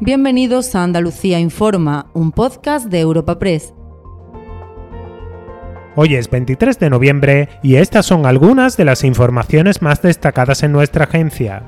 Bienvenidos a Andalucía Informa, un podcast de Europa Press. Hoy es 23 de noviembre y estas son algunas de las informaciones más destacadas en nuestra agencia.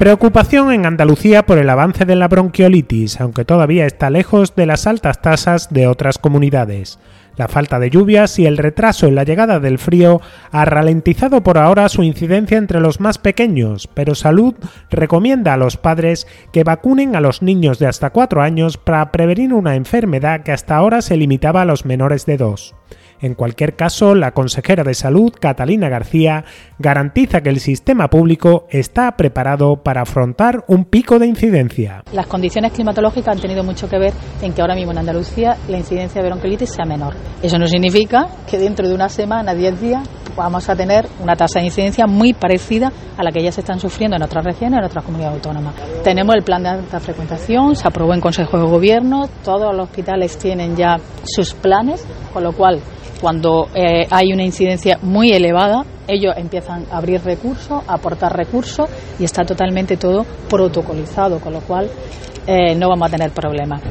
Preocupación en Andalucía por el avance de la bronquiolitis, aunque todavía está lejos de las altas tasas de otras comunidades. La falta de lluvias y el retraso en la llegada del frío ha ralentizado por ahora su incidencia entre los más pequeños, pero Salud recomienda a los padres que vacunen a los niños de hasta 4 años para prevenir una enfermedad que hasta ahora se limitaba a los menores de 2. En cualquier caso, la consejera de Salud, Catalina García, garantiza que el sistema público está preparado para afrontar un pico de incidencia. Las condiciones climatológicas han tenido mucho que ver en que ahora mismo en Andalucía la incidencia de bronquiolitis sea menor. Eso no significa que dentro de una semana, 10 días, vamos a tener una tasa de incidencia muy parecida a la que ya se están sufriendo en otras regiones, en otras comunidades autónomas. Tenemos el plan de alta frecuentación, se aprobó en Consejo de Gobierno, todos los hospitales tienen ya sus planes, con lo cual cuando eh, hay una incidencia muy elevada, ellos empiezan a abrir recursos, a aportar recursos y está totalmente todo protocolizado, con lo cual eh, no vamos a tener problemas.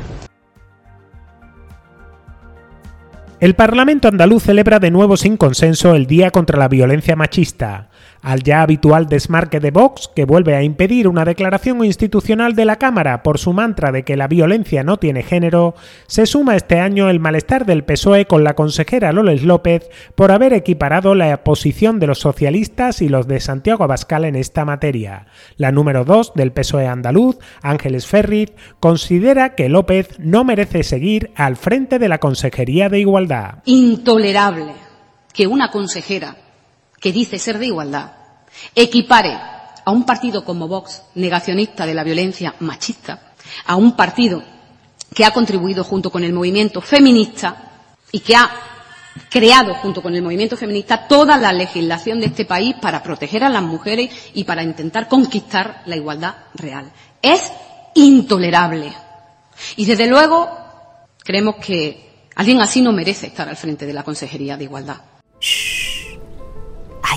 El Parlamento andaluz celebra de nuevo sin consenso el Día contra la Violencia Machista al ya habitual desmarque de Vox, que vuelve a impedir una declaración institucional de la Cámara por su mantra de que la violencia no tiene género, se suma este año el malestar del PSOE con la consejera Loles López por haber equiparado la posición de los socialistas y los de Santiago Abascal en esta materia. La número 2 del PSOE andaluz, Ángeles Ferriz, considera que López no merece seguir al frente de la Consejería de Igualdad. Intolerable que una consejera que dice ser de igualdad, equipare a un partido como Vox, negacionista de la violencia machista, a un partido que ha contribuido junto con el movimiento feminista y que ha creado junto con el movimiento feminista toda la legislación de este país para proteger a las mujeres y para intentar conquistar la igualdad real. Es intolerable. Y desde luego creemos que alguien así no merece estar al frente de la Consejería de Igualdad.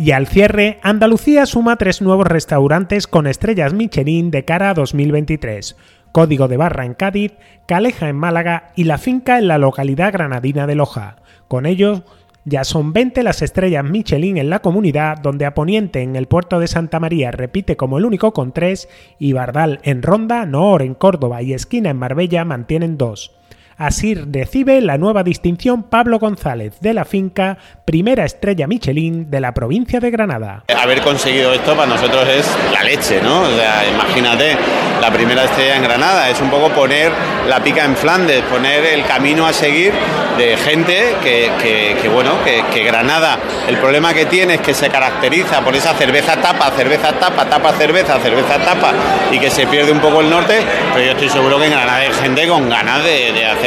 Y al cierre, Andalucía suma tres nuevos restaurantes con estrellas Michelin de cara a 2023. Código de Barra en Cádiz, Caleja en Málaga y La Finca en la localidad granadina de Loja. Con ellos ya son 20 las estrellas Michelin en la comunidad, donde a Poniente en el puerto de Santa María repite como el único con tres, y Bardal en Ronda, Noor en Córdoba y Esquina en Marbella mantienen dos. Así recibe la nueva distinción Pablo González de la finca, primera estrella Michelin de la provincia de Granada. Haber conseguido esto para nosotros es la leche, ¿no? O sea, imagínate, la primera estrella en Granada, es un poco poner la pica en Flandes, poner el camino a seguir de gente que, bueno, que, Granada, el problema que tiene es que se caracteriza por esa cerveza tapa, cerveza tapa, tapa cerveza, cerveza tapa, y que se pierde un poco el norte, pero yo estoy seguro que en Granada hay gente con ganas de